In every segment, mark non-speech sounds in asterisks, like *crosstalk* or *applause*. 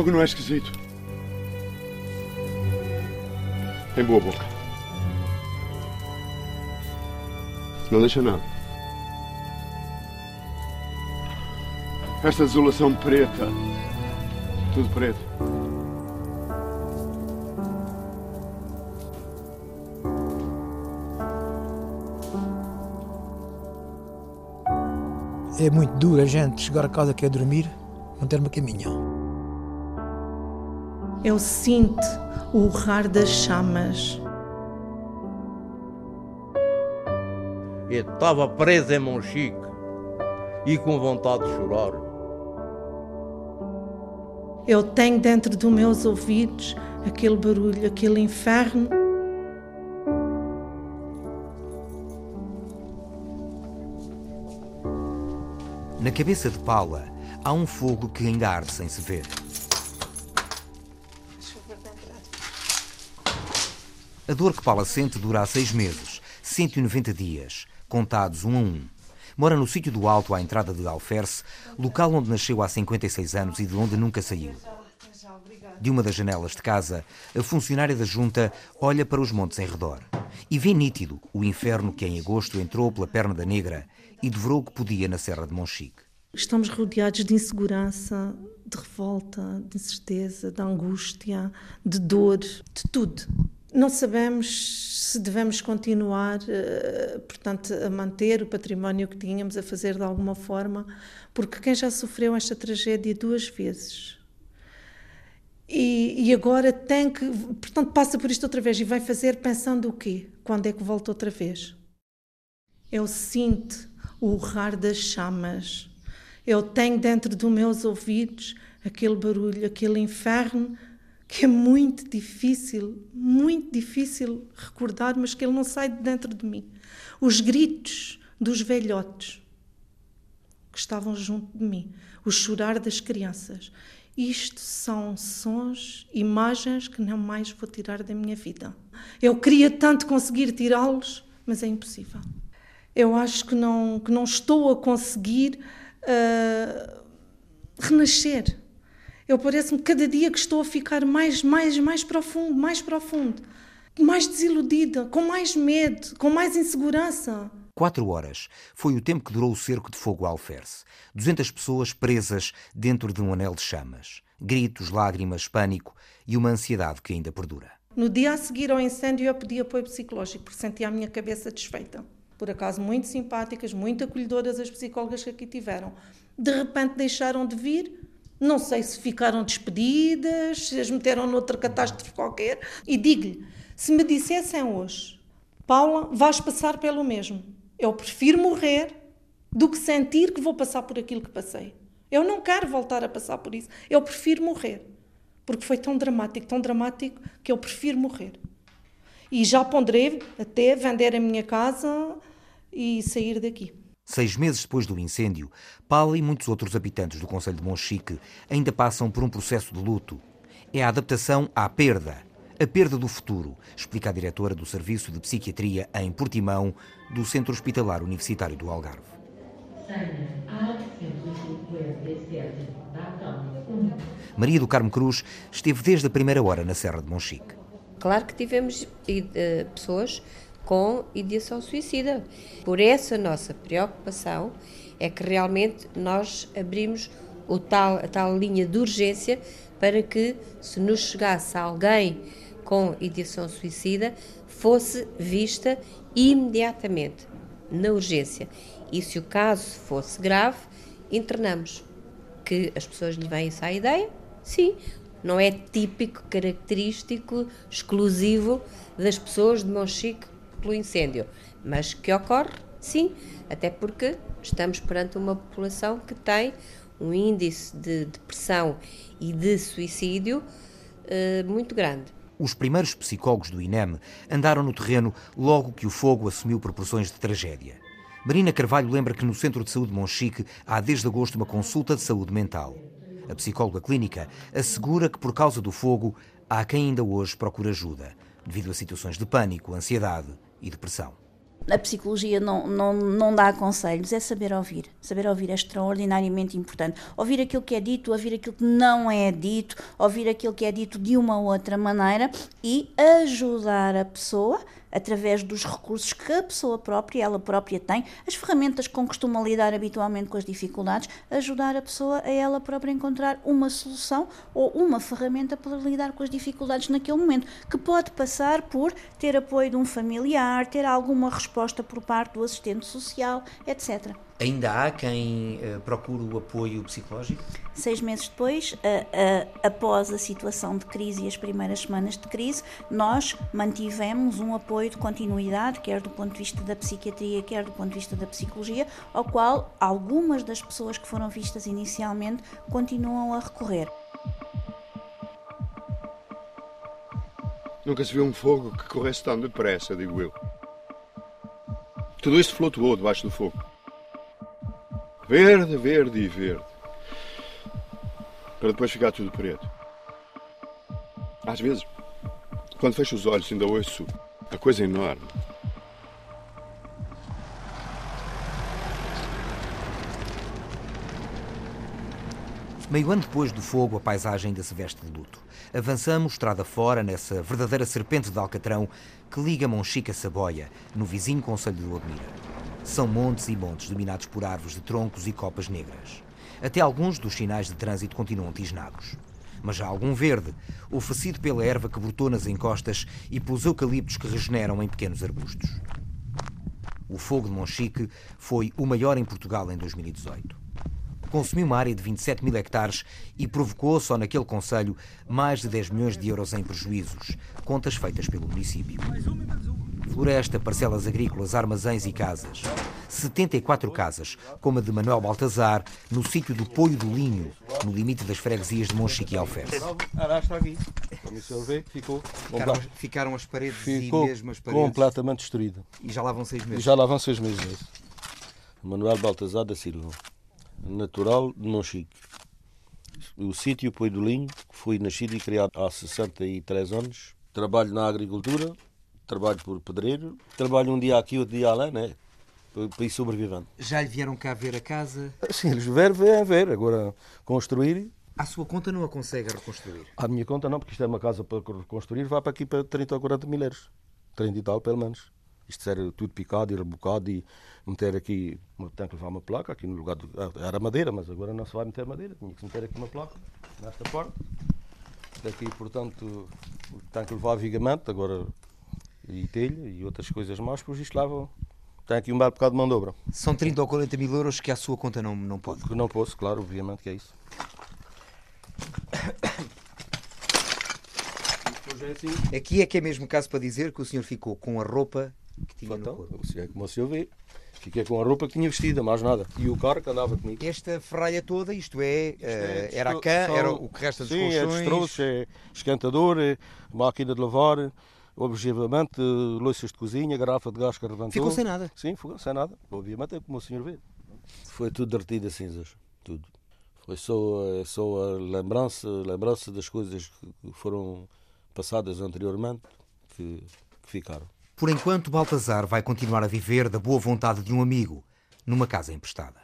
fogo não é esquisito. Tem boa boca. Não deixa nada. Esta desolação preta. Tudo preto. É muito duro a gente chegar a casa quer dormir, não ter uma caminha. Eu sinto o urrar das chamas. Eu estava preso em Monchique e com vontade de chorar. Eu tenho dentro dos meus ouvidos aquele barulho, aquele inferno. Na cabeça de Paula há um fogo que ainda arde sem se ver. A dor que Paula sente dura há seis meses, 190 dias, contados um a um. Mora no sítio do Alto, à entrada de Alferce, local onde nasceu há 56 anos e de onde nunca saiu. De uma das janelas de casa, a funcionária da junta olha para os montes em redor e vê nítido o inferno que em agosto entrou pela perna da negra e devorou o que podia na Serra de Monchique. Estamos rodeados de insegurança, de revolta, de incerteza, de angústia, de dor, de tudo. Não sabemos se devemos continuar, eh, portanto, a manter o património que tínhamos, a fazer de alguma forma, porque quem já sofreu esta tragédia duas vezes e, e, agora tem que, portanto, passa por isto outra vez e vai fazer pensando o quê? Quando é que volta outra vez? Eu sinto o urrar das chamas. Eu tenho dentro dos meus ouvidos aquele barulho, aquele inferno que é muito difícil, muito difícil recordar, mas que ele não sai de dentro de mim. Os gritos dos velhotes que estavam junto de mim, o chorar das crianças. Isto são sons, imagens que não mais vou tirar da minha vida. Eu queria tanto conseguir tirá-los, mas é impossível. Eu acho que não, que não estou a conseguir uh, renascer. Eu parece-me cada dia que estou a ficar mais, mais, mais profundo, mais profundo, mais desiludida, com mais medo, com mais insegurança. Quatro horas foi o tempo que durou o cerco de fogo Alferce. 200 pessoas presas dentro de um anel de chamas. Gritos, lágrimas, pânico e uma ansiedade que ainda perdura. No dia a seguir ao incêndio eu pedi apoio psicológico porque sentia a minha cabeça desfeita. Por acaso muito simpáticas, muito acolhedoras as psicólogas que aqui tiveram. De repente deixaram de vir não sei se ficaram despedidas, se as meteram noutra catástrofe qualquer. E digo-lhe: se me dissessem hoje, Paula, vais passar pelo mesmo. Eu prefiro morrer do que sentir que vou passar por aquilo que passei. Eu não quero voltar a passar por isso. Eu prefiro morrer. Porque foi tão dramático, tão dramático, que eu prefiro morrer. E já ponderei até vender a minha casa e sair daqui. Seis meses depois do incêndio, Paula e muitos outros habitantes do Conselho de Monchique ainda passam por um processo de luto. É a adaptação à perda, a perda do futuro, explica a diretora do Serviço de Psiquiatria em Portimão, do Centro Hospitalar Universitário do Algarve. Maria do Carmo Cruz esteve desde a primeira hora na Serra de Monchique. Claro que tivemos uh, pessoas com ideação suicida. Por essa nossa preocupação é que realmente nós abrimos o tal, a tal linha de urgência para que, se nos chegasse alguém com ideação suicida, fosse vista imediatamente, na urgência. E se o caso fosse grave, internamos. Que as pessoas lhe vêm essa ideia? Sim, não é típico, característico, exclusivo das pessoas de Monchique pelo incêndio, mas que ocorre, sim, até porque estamos perante uma população que tem um índice de depressão e de suicídio eh, muito grande. Os primeiros psicólogos do INEM andaram no terreno logo que o fogo assumiu proporções de tragédia. Marina Carvalho lembra que no Centro de Saúde Monchique há desde agosto uma consulta de saúde mental. A psicóloga clínica assegura que por causa do fogo há quem ainda hoje procura ajuda, devido a situações de pânico, ansiedade e depressão. a psicologia não, não, não dá conselhos, é saber ouvir. Saber ouvir é extraordinariamente importante. Ouvir aquilo que é dito, ouvir aquilo que não é dito, ouvir aquilo que é dito de uma outra maneira e ajudar a pessoa através dos recursos que a pessoa própria, ela própria tem, as ferramentas com que costuma lidar habitualmente com as dificuldades, ajudar a pessoa a ela própria encontrar uma solução ou uma ferramenta para lidar com as dificuldades naquele momento, que pode passar por ter apoio de um familiar, ter alguma resposta por parte do assistente social, etc. Ainda há quem uh, procure o apoio psicológico? Seis meses depois, uh, uh, após a situação de crise e as primeiras semanas de crise, nós mantivemos um apoio de continuidade, quer do ponto de vista da psiquiatria, quer do ponto de vista da psicologia, ao qual algumas das pessoas que foram vistas inicialmente continuam a recorrer. Nunca se viu um fogo que corresse tão depressa, digo eu. Tudo isto flutuou debaixo do fogo. Verde, verde e verde. Para depois ficar tudo preto. Às vezes, quando fecho os olhos, ainda ouço a coisa enorme. Meio ano depois do fogo, a paisagem ainda se veste de luto. Avançamos estrada fora nessa verdadeira serpente de Alcatrão que liga Monchique a Saboia, no vizinho Conselho de Odmira. São montes e montes dominados por árvores de troncos e copas negras. Até alguns dos sinais de trânsito continuam tisnados. Mas já há algum verde, oferecido pela erva que brotou nas encostas e pelos eucaliptos que regeneram em pequenos arbustos. O fogo de Monchique foi o maior em Portugal em 2018. Consumiu uma área de 27 mil hectares e provocou, só naquele Conselho, mais de 10 milhões de euros em prejuízos, contas feitas pelo município. Floresta, parcelas agrícolas, armazéns e casas. 74 casas, como a de Manuel Baltazar, no sítio do Poio do Linho, no limite das freguesias de Monchique e Alferes. está aqui. Como o senhor vê, ficou. Ficaram, ficaram as paredes ficou e mesmo as paredes. completamente destruída. E já lá vão seis meses. E já lá vão seis meses nisso. Manuel Baltazar da Silva, natural de Monchique. O sítio Poio do Linho, que foi nascido e criado há 63 anos. Trabalho na agricultura, trabalho por pedreiro, trabalho um dia aqui, outro dia lá, né? Para ir sobrevivendo. Já lhe vieram cá ver a casa? Sim, eles vieram ver, ver. Agora, construir. À sua conta não a consegue reconstruir? À minha conta não, porque isto é uma casa para reconstruir, vai para aqui para 30 ou 40 mil euros. 30 e tal, pelo menos. Isto era tudo picado e rebocado e meter aqui, tem que levar uma placa aqui no lugar, do, era madeira, mas agora não se vai meter madeira, tinha que meter aqui uma placa, nesta porta. Daqui, portanto, tem que levar vigamento, agora e telha e outras coisas mais, por isto lá tem aqui um belo bocado de mão de obra. São 30 ou 40 mil euros que à sua conta não, não pode? Não posso, claro, obviamente que é isso. Aqui é que é mesmo caso para dizer que o senhor ficou com a roupa que tinha então, no corpo. É como o senhor vê. Fiquei com a roupa que tinha vestida, mais nada. E o carro que andava comigo. Esta ferralha toda, isto é, Isto é uh, era a cã, era o que resta dos Sim, colchões. é destroços, é esquentador, é máquina de lavar, objetivamente, louças de cozinha, garrafa de gás que arrebentou. Ficou sem nada. Sim, ficou sem nada. Obviamente é como o senhor vê. Foi tudo derretido a cinzas, tudo. Foi só, é só a lembrança, lembrança das coisas que foram passadas anteriormente que, que ficaram. Por enquanto, Baltazar vai continuar a viver da boa vontade de um amigo, numa casa emprestada.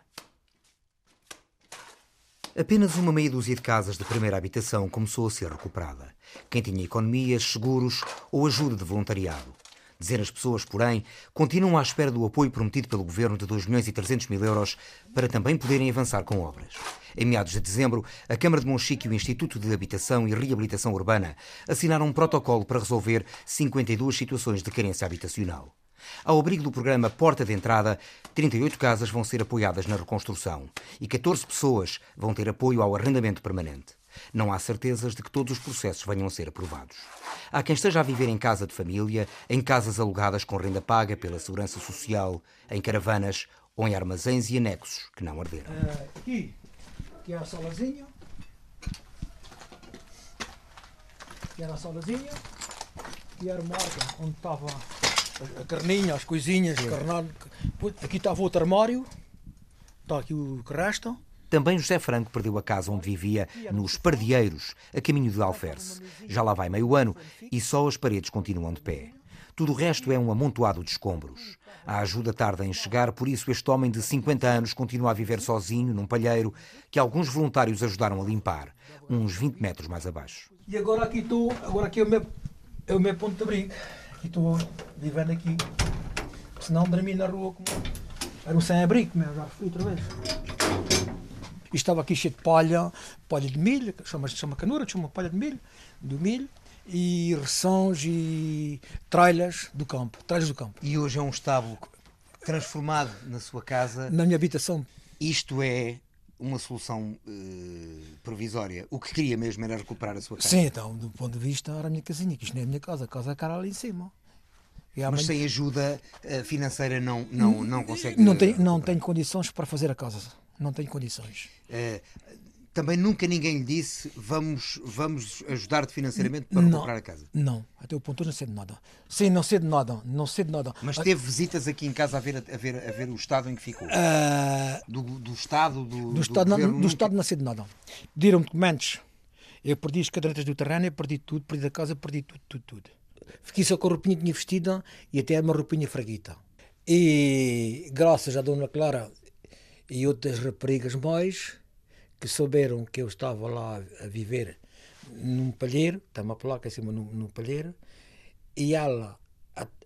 Apenas uma meia dúzia de casas de primeira habitação começou a ser recuperada. Quem tinha economias, seguros ou ajuda de voluntariado. Dezenas de pessoas, porém, continuam à espera do apoio prometido pelo governo de 2 milhões e 300 mil euros para também poderem avançar com obras. Em meados de dezembro, a Câmara de Monchique e o Instituto de Habitação e Reabilitação Urbana assinaram um protocolo para resolver 52 situações de carência habitacional. Ao abrigo do programa Porta de Entrada, 38 casas vão ser apoiadas na reconstrução e 14 pessoas vão ter apoio ao arrendamento permanente. Não há certezas de que todos os processos venham a ser aprovados. Há quem esteja a viver em casa de família, em casas alugadas com renda paga pela Segurança Social, em caravanas ou em armazéns e anexos que não arderam. aqui, aqui era a salazinha. Aqui era a salazinha. Aqui era uma arca onde estava a, carninha, as coisinhas, carnado. Aqui estava outro armário. Está aqui o que resta. Também José Franco perdeu a casa onde vivia, nos Pardieiros, a caminho de Alferce. Já lá vai meio ano e só as paredes continuam de pé. Tudo o resto é um amontoado de escombros. A ajuda tarda em chegar, por isso este homem de 50 anos continua a viver sozinho num palheiro que alguns voluntários ajudaram a limpar, uns 20 metros mais abaixo. E agora aqui estou, agora aqui é o meu, é o meu ponto de abrigo. Aqui estou vivendo aqui. Senão dormi na rua como era um sem-abrigo, meu, já fui outra vez. E estava aqui cheio de palha, palha de milho, chama, chama canura, chama palha de milho, do milho, e ressons e tralhas do campo, tralhas do campo. E hoje é um estábulo transformado na sua casa. Na minha habitação. Isto é uma solução uh, provisória. O que queria mesmo era recuperar a sua casa. Sim, então, do ponto de vista, era a minha casinha, que isto não é a minha casa, a casa é cara ali em cima. Mas sem ajuda uh, financeira não, não, não consegue. Não, tem, não tenho condições para fazer a casa. Não tenho condições. Uh, também nunca ninguém lhe disse vamos, vamos ajudar-te financeiramente para não, recuperar a casa? Não, até o ponto não sei de nada. Sim, não sei de nada, não sei de nada. Mas teve visitas aqui em casa a ver, a ver, a ver o estado em que ficou? Uh, do Estado? Do, do, Estado, do, do Estado não sei de nada. Pediram-me documentos. Eu perdi as cadernetas do terreno, eu perdi tudo, perdi a casa, perdi tudo, tudo, tudo. Fiquei só com a roupinha que tinha vestida e até uma roupinha fraguita. E graças à Dona Clara e outras raparigas mais, que souberam que eu estava lá a viver num palheiro, está uma placa em cima num, num palheiro, e ela,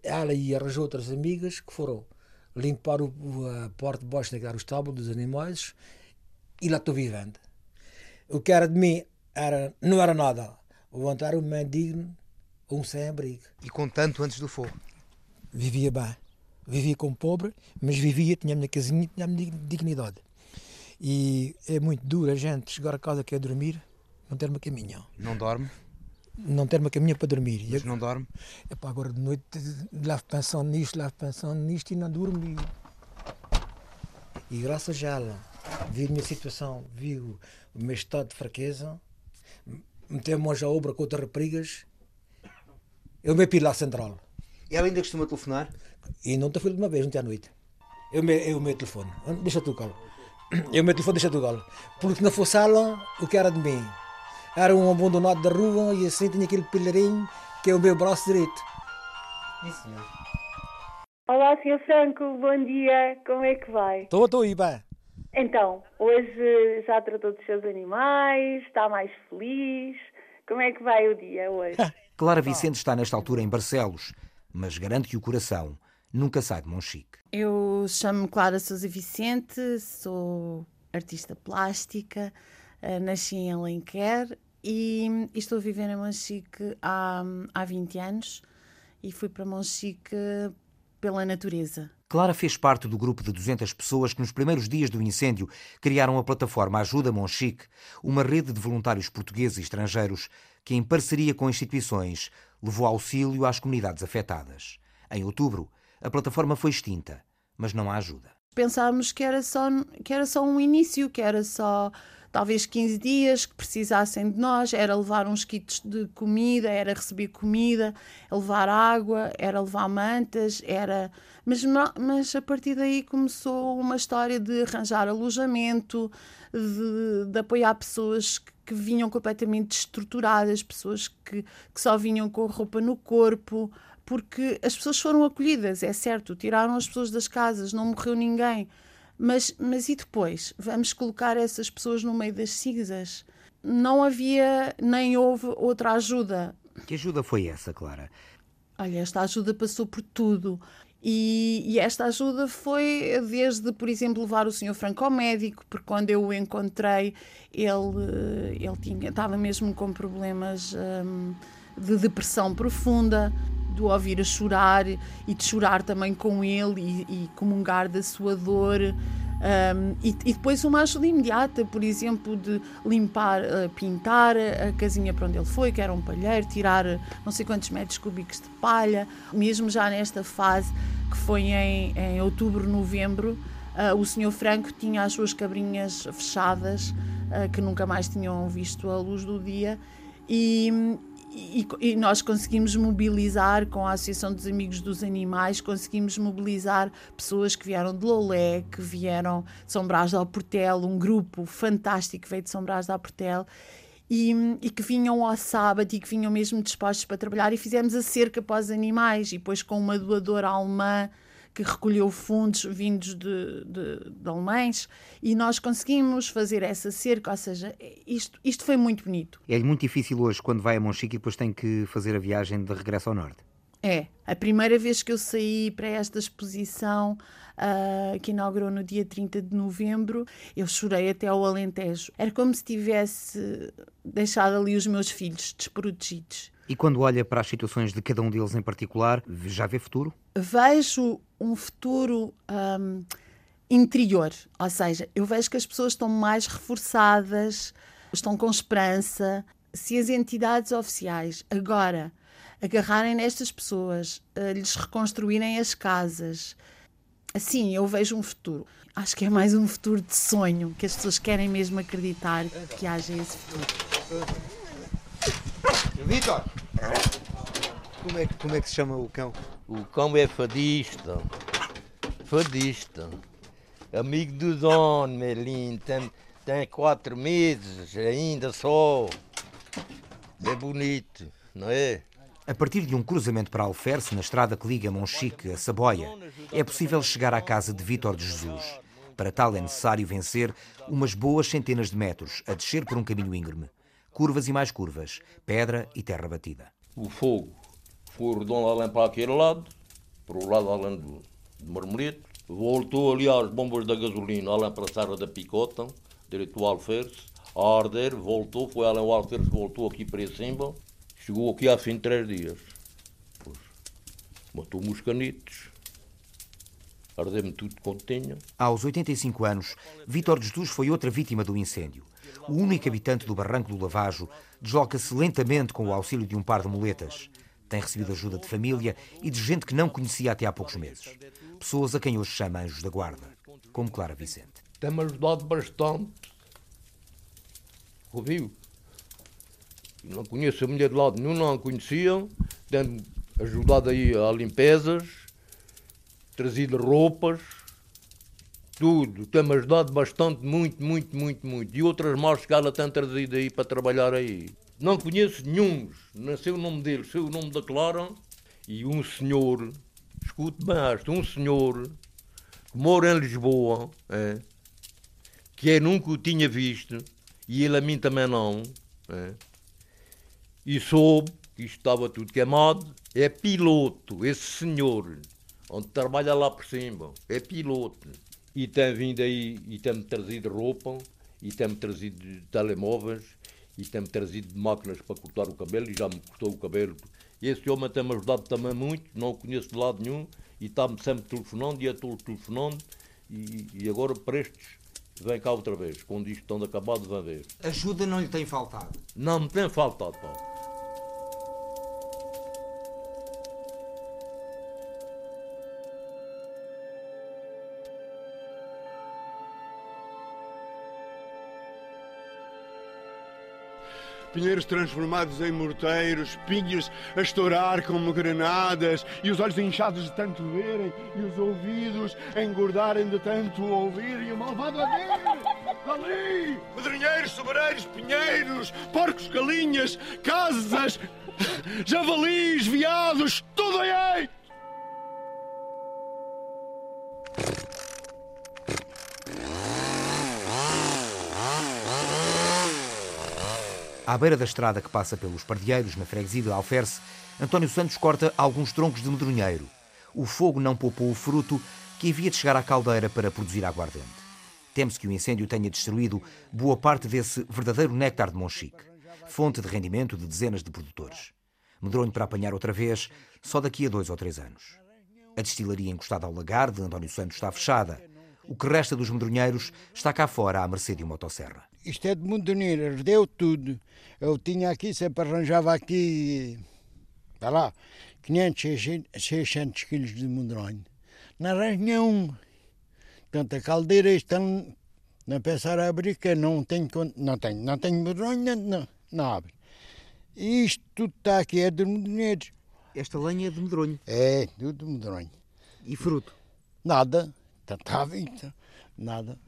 ela e as outras amigas que foram limpar o, a porta de baixo daquele estábulo dos animais e lá estou vivendo. O que era de mim era, não era nada. Levantar um mendigo um sem-abrigo. E com tanto antes do fogo? Vivia bem. Vivia como pobre, mas vivia, tinha a minha casinha, tinha a minha dignidade. E é muito duro a gente chegar a casa quer dormir, não ter uma caminha. Não dorme? Não ter uma caminha para dormir. Mas não dorme? Epá, agora de noite levo pensando nisto, levo pensando nisto e não durmo. E, graças a ela, vi a minha situação, vi o, o meu estado de fraqueza, meteu-me hoje à obra com outras raparigas, eu me piro lá à central. E ela ainda costuma telefonar? E não te fui de uma vez, ontem à noite. Eu me, eu me telefone. Deixa tu, Carlos. Eu me telefone, deixa tu, Carlos. Porque se não fosse ela, o que era de mim? Era um abandonado da rua e assim tinha aquele pilarinho que é o meu braço direito. Isso mesmo. Olá, Sr. Franco, bom dia. Como é que vai? Estou, estou aí, bem. Então, hoje já tratou dos seus animais, está mais feliz. Como é que vai o dia hoje? *laughs* Clara Vicente está nesta altura em Barcelos, mas garante que o coração nunca sai de Monchique. Eu chamo-me Clara Sousa Vicente, sou artista plástica, nasci em Alenquer e, estou a viver em Monchique há, há 20 anos e fui para Monchique pela natureza. Clara fez parte do grupo de 200 pessoas que nos primeiros dias do incêndio criaram a plataforma Ajuda Monchique, uma rede de voluntários portugueses e estrangeiros que, em parceria com instituições, levou auxílio às comunidades afetadas. Em outubro, a plataforma foi extinta, mas não há ajuda. Pensámos que era só, que era só um início, que era só talvez 15 dias que precisassem de nós, era levar uns kits de comida, era receber comida, levar água, era levar mantas, era. Mas, mas a partir daí começou uma história de arranjar alojamento, de, de apoiar pessoas que, que vinham completamente destruturadas, pessoas que, que só vinham com roupa no corpo, porque as pessoas foram acolhidas, é certo, tiraram as pessoas das casas, não morreu ninguém mas, mas e depois? Vamos colocar essas pessoas no meio das cinzas? Não havia nem houve outra ajuda. Que ajuda foi essa, Clara? Olha, esta ajuda passou por tudo. E, e, esta ajuda foi desde, por exemplo, levar o senhor Franco ao médico, porque quando eu o encontrei, ele, ele tinha, estava mesmo com problemas hum, de depressão profunda do ouvir a chorar e de chorar também com ele e, e comungar da sua dor. Um, e, e, depois uma ajuda imediata, por exemplo, de limpar, uh, pintar a casinha para onde ele foi, que era um palheiro, tirar não sei quantos metros cúbicos de palha, mesmo já nesta fase que foi em, em outubro, novembro, uh, o senhor Franco tinha as suas cabrinhas fechadas, uh, que nunca mais tinham visto a luz do dia, e, e, e, nós conseguimos mobilizar com a Associação dos Amigos dos Animais, conseguimos mobilizar pessoas que vieram de Lolé, que vieram de São Brás de Alportel, um grupo fantástico que veio de São Brás de Alportel e, e, que vinham ao sábado e que vinham mesmo dispostos para trabalhar e fizemos a cerca para os animais e depois com uma doadora alemã que recolheu fundos vindos de, de, de, alemães e nós conseguimos fazer essa cerca, ou seja, isto, isto foi muito bonito. É muito difícil hoje quando vai a Monchique e depois tem que fazer a viagem de regresso ao norte. É, a primeira vez que eu saí para esta exposição, uh, que inaugurou no dia 30 de novembro, eu chorei até ao Alentejo. Era como se tivesse deixado ali os meus filhos desprotegidos. E quando olha para as situações de cada um deles em particular, já vê futuro? Vejo um futuro um, interior, ou seja, eu vejo que as pessoas estão mais reforçadas, estão com esperança. Se as entidades oficiais agora agarrarem nestas pessoas, lhes reconstruírem as casas, assim eu vejo um futuro. Acho que é mais um futuro de sonho, que as pessoas querem mesmo acreditar que haja esse futuro. Vitor! Como é, como é que se chama o cão? O cão é fadista. Fadista. Amigo do dono, Melim. Tem, tem quatro meses ainda só. É bonito, não é? A partir de um cruzamento para Alferce, na estrada que liga Monchique a Saboia, é possível chegar à casa de Vítor de Jesus. Para tal é necessário vencer umas boas centenas de metros a descer por um caminho íngreme. Curvas e mais curvas, pedra e terra batida. O fogo foi redondo além para aquele lado, para o lado além do, do Marmelito. Voltou ali às bombas da gasolina, além para a Serra da Picota, direito ao Alferce. A arder, voltou, foi além ao Alferce, voltou aqui para cima. Chegou aqui há fim de três dias. Pois, matou-me os canitos. Ardeu-me tudo quanto tinha. Aos 85 anos, Vítor Jesus foi outra vítima do incêndio. O único habitante do Barranco do Lavajo desloca-se lentamente com o auxílio de um par de muletas. Tem recebido ajuda de família e de gente que não conhecia até há poucos meses. Pessoas a quem hoje chama anjos da guarda, como Clara Vicente. Tem-me ajudado bastante. Ouviu? Não conheço a mulher de lado nenhum, não a conheciam. Tem-me ajudado aí a limpezas, trazido roupas, tudo. Tem-me ajudado bastante, muito, muito, muito, muito. E outras mãos que ela tem trazido aí para trabalhar aí. Não conheço nenhum, não sei o nome dele, sei o nome da Clara. E um senhor, escute bem esta, um senhor que mora em Lisboa, é, que eu nunca o tinha visto, e ele a mim também não, é, e soube que isto estava tudo queimado, é piloto, esse senhor, onde trabalha lá por cima, é piloto. E tem vindo aí e tem-me trazido roupa, e tem-me trazido telemóveis, e tem-me trazido máquinas para cortar o cabelo, e já me cortou o cabelo. Esse homem tem-me ajudado também muito, não o conheço de lado nenhum, e está-me sempre telefonando, e é estou telefonando, e, e agora prestes, vem cá outra vez, quando isto estão acabado, vem ver. Ajuda não lhe tem faltado? Não me tem faltado, pá. Pinheiros transformados em morteiros, pinhas a estourar como granadas, e os olhos inchados de tanto verem, e os ouvidos a engordarem de tanto ouvir, e o malvado a ver. Ali! Medronheiros, sobreiros, pinheiros, porcos, galinhas, casas, javalis, viados, tudo aí! À beira da estrada que passa pelos Pardieiros, na freguesia de Alferce, António Santos corta alguns troncos de medronheiro. O fogo não poupou o fruto que havia de chegar à caldeira para produzir aguardente. Teme-se que o incêndio tenha destruído boa parte desse verdadeiro néctar de Monchique, fonte de rendimento de dezenas de produtores. Medronho para apanhar outra vez só daqui a dois ou três anos. A destilaria encostada ao lagar de António Santos está fechada. O que resta dos medronheiros está cá fora à mercê de uma motosserra. Isto é de Mondoneira, ardeu tudo. Eu tinha aqui, sempre arranjava aqui, está lá, 500, 600 quilos de medronho. Não arranjo nenhum. Portanto, a caldeira estão a pensar a abrir, que não tenho, não tenho, não tenho medronho, não, não abre. E isto tudo está aqui, é de medronheiros. Esta lenha é de medronho? É, tudo de medronho. E fruto? Nada. Está vindo, nada.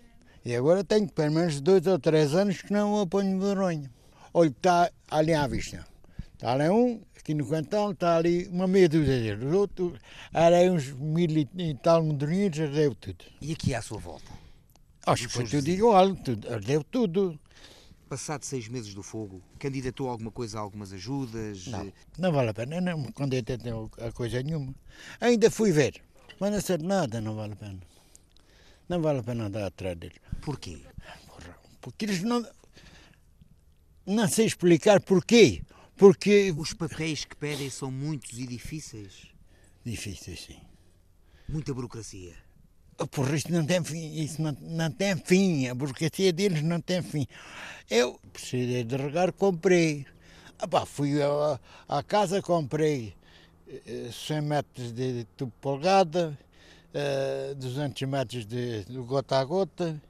E agora tenho pelo menos dois ou três anos que não apanho medronho. Olha, está ali à vista. Está ali um, aqui no quintal, está ali uma meia dúzia deles. Os outros, era uns mil e tal moderninhos, ardeu tudo. E aqui à sua volta? Acho que foi tudo igual, tudo, ardeu tudo. Passado seis meses do fogo, candidatou alguma coisa a algumas ajudas? Não, não vale a pena, não me candidatei a coisa nenhuma. Ainda fui ver, mas não serve nada, não vale a pena. Não vale a pena andar atrás deles. Porquê? Porque eles não. Não sei explicar porquê. Porque. Os papéis que pedem são muitos e difíceis? Difíceis, sim. Muita burocracia. Por isso não tem fim, isso não, não tem fim, a burocracia deles não tem fim. Eu precisei de regar, comprei. Ah, pá, fui à, à casa, comprei eh, 100 metros de tubo polgada, eh, 200 metros de, de gota a gota,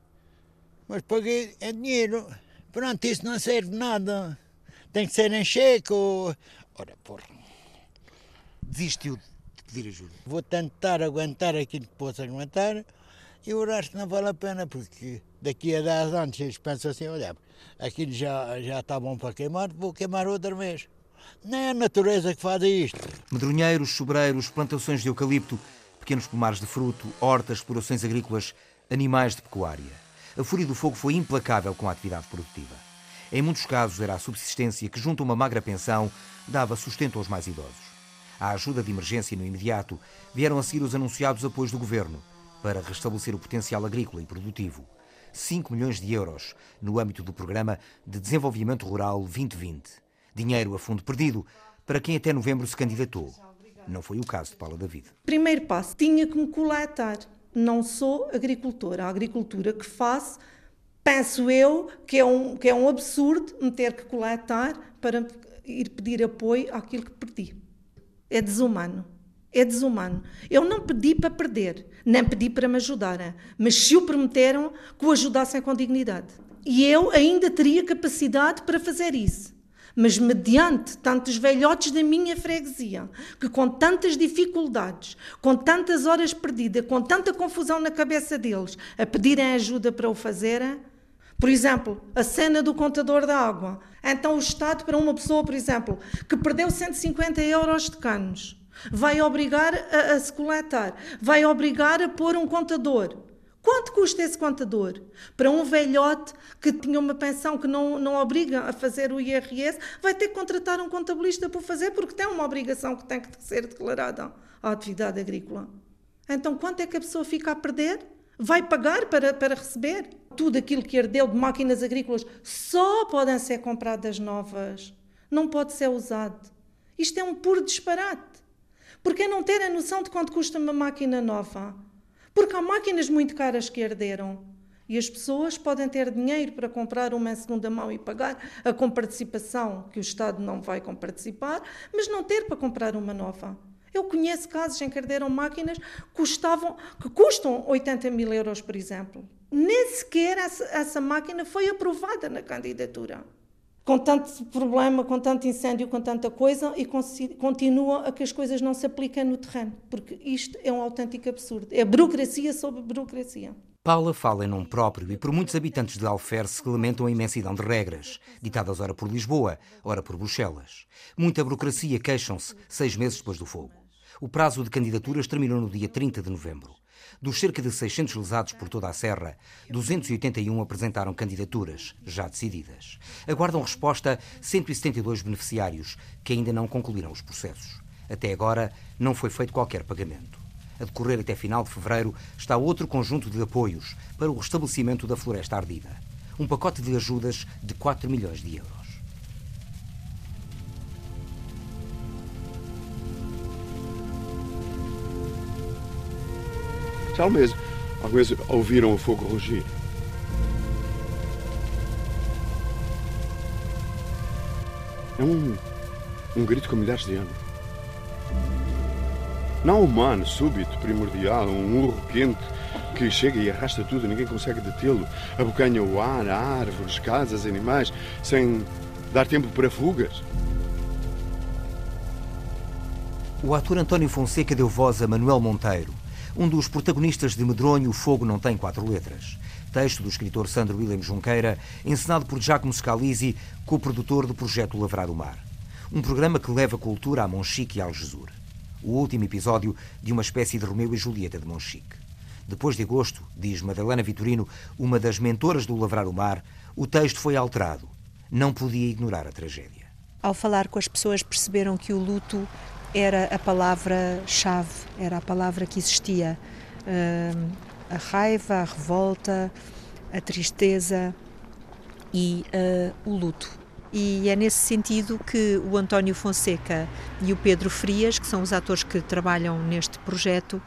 mas paguei em dinheiro. Pronto, isso não serve nada. Tem que ser em cheque ou... Ora, porra. Desistiu de pedir ajuda? Vou tentar aguentar aquilo que posso aguentar e o resto não vale a pena, porque daqui a 10 anos eles pensam assim, olha, aquilo já, já está bom para queimar, vou queimar outra vez. Não é a natureza que faz isto. Medronheiros, sobreiros, plantações de eucalipto, pequenos pomares de fruto, hortas, explorações agrícolas, animais de pecuária. A fúria do fogo foi implacável com a atividade produtiva. Em muitos casos era a subsistência que, junto a uma magra pensão, dava sustento aos mais idosos. À ajuda de emergência no imediato, vieram a seguir os anunciados apoios do governo para restabelecer o potencial agrícola e produtivo. 5 milhões de euros no âmbito do Programa de Desenvolvimento Rural 2020. Dinheiro a fundo perdido para quem até novembro se candidatou. Não foi o caso de Paula David. Primeiro passo, tinha que me coletar. Não sou agricultora. A agricultura que faço, penso eu que é um, que é um absurdo me ter que coletar para ir pedir apoio àquilo que perdi. É desumano. É desumano. Eu não pedi para perder, nem pedi para me ajudarem, mas se o prometeram que o ajudassem com dignidade. E eu ainda teria capacidade para fazer isso. Mas mediante tantos velhotes da minha freguesia, que com tantas dificuldades, com tantas horas perdidas, com tanta confusão na cabeça deles, a pedirem ajuda para o fazerem, por exemplo, a cena do contador da água. Então o Estado, para uma pessoa, por exemplo, que perdeu 150 euros de canos, vai obrigar a, a se coletar, vai obrigar a pôr um contador. Quanto custa esse contador? Para um velhote que tinha uma pensão que não, não obriga a fazer o IRS, vai ter que contratar um contabilista para fazer, porque tem uma obrigação que tem que ser declarada à atividade agrícola. Então, quanto é que a pessoa fica a perder? Vai pagar para, para receber? Tudo aquilo que herdeu de máquinas agrícolas só podem ser compradas novas. Não pode ser usado. Isto é um puro disparate. Porque não ter a noção de quanto custa uma máquina nova? Porque há máquinas muito caras que herderam. E as pessoas podem ter dinheiro para comprar uma em segunda mão e pagar a comparticipação, que o Estado não vai comparticipar, mas não ter para comprar uma nova. Eu conheço casos em que herderam máquinas que, custavam, que custam 80 mil euros, por exemplo. Nem sequer essa, essa máquina foi aprovada na candidatura com tanto problema, com tanto incêndio, com tanta coisa, e continua a que as coisas não se aplicam no terreno, porque isto é um autêntico absurdo. É burocracia sobre burocracia. Paula fala em nome próprio e por muitos habitantes de Alferce que lamentam a imensidão de regras, ditadas ora por Lisboa, ora por Bruxelas. Muita burocracia queixam-se seis meses depois do fogo. O prazo de candidaturas terminou no dia 30 de novembro. Dos cerca de 600 lesados por toda a Serra, 281 apresentaram candidaturas, já decididas. Aguardam resposta 172 beneficiários, que ainda não concluíram os processos. Até agora, não foi feito qualquer pagamento. A decorrer até final de fevereiro está outro conjunto de apoios para o restabelecimento da floresta ardida. Um pacote de ajudas de 4 milhões de euros. Já alguma vez, alguma vez ouviram o fogo rugir? É um, um grito com milhares de anos. Não humano, súbito, primordial, um urro quente que chega e arrasta tudo, ninguém consegue detê-lo. Abocanha o ar, árvores, casas, animais, sem dar tempo para fugas. O ator António Fonseca deu voz a Manuel Monteiro, um dos protagonistas de Medronho O Fogo Não Tem Quatro Letras. Texto do escritor Sandro William Junqueira, encenado por Giacomo Scalisi, co-produtor do projeto Lavrar o Mar. Um programa que leva cultura a Monchique e Algesur. O último episódio de uma espécie de Romeu e Julieta de Monchique. Depois de agosto, diz Madalena Vitorino, uma das mentoras do Lavrar o Mar, o texto foi alterado. Não podia ignorar a tragédia. Ao falar com as pessoas, perceberam que o luto era a palavra-chave, era a palavra que existia. Uh, a raiva, a revolta, a tristeza e uh, o luto. E é nesse sentido que o António Fonseca e o Pedro Frias, que são os atores que trabalham neste projeto,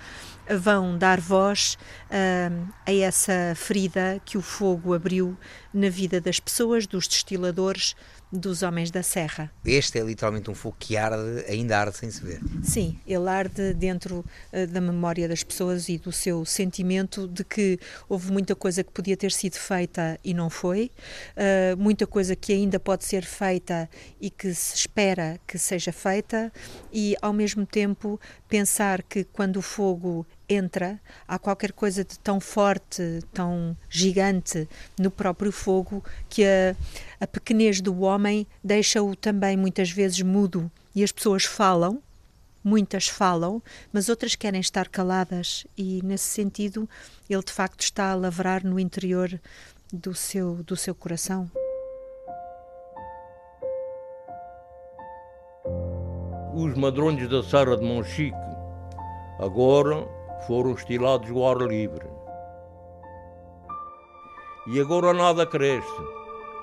vão dar voz uh, a essa ferida que o fogo abriu na vida das pessoas, dos destiladores, dos homens da serra. Este é literalmente um fogo que arde, ainda arde sem se ver. Sim, ele arde dentro uh, da memória das pessoas e do seu sentimento de que houve muita coisa que podia ter sido feita e não foi, uh, muita coisa que ainda pode ser feita e que se espera que seja feita, e ao mesmo tempo pensar que quando o fogo entra, há qualquer coisa de tão forte, tão gigante no próprio fogo que a, a pequenez do homem deixa-o também muitas vezes mudo e as pessoas falam, muitas falam, mas outras querem estar caladas e nesse sentido ele de facto está a lavrar no interior do seu do seu coração. Os madrões da Serra de Monchique agora foram estilados ao ar livre. E agora nada cresce.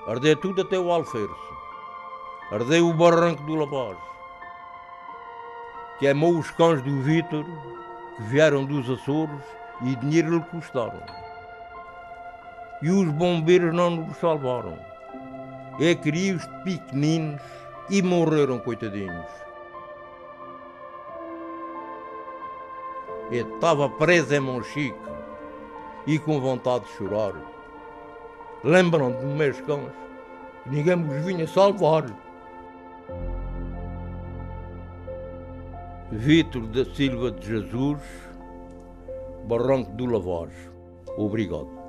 Ardeu tudo até o alferço. Ardeu o barranco do Lavaz. Queimou os cães do Vítor, que vieram dos Açores e dinheiro lhe custaram. E os bombeiros não nos salvaram. É crios pequeninos e morreram, coitadinhos. Estava preso em Monchique e com vontade de chorar. Lembram de meus cães ninguém me vinha salvar. Vítor da Silva de Jesus, Barranco do Lavaz. Obrigado.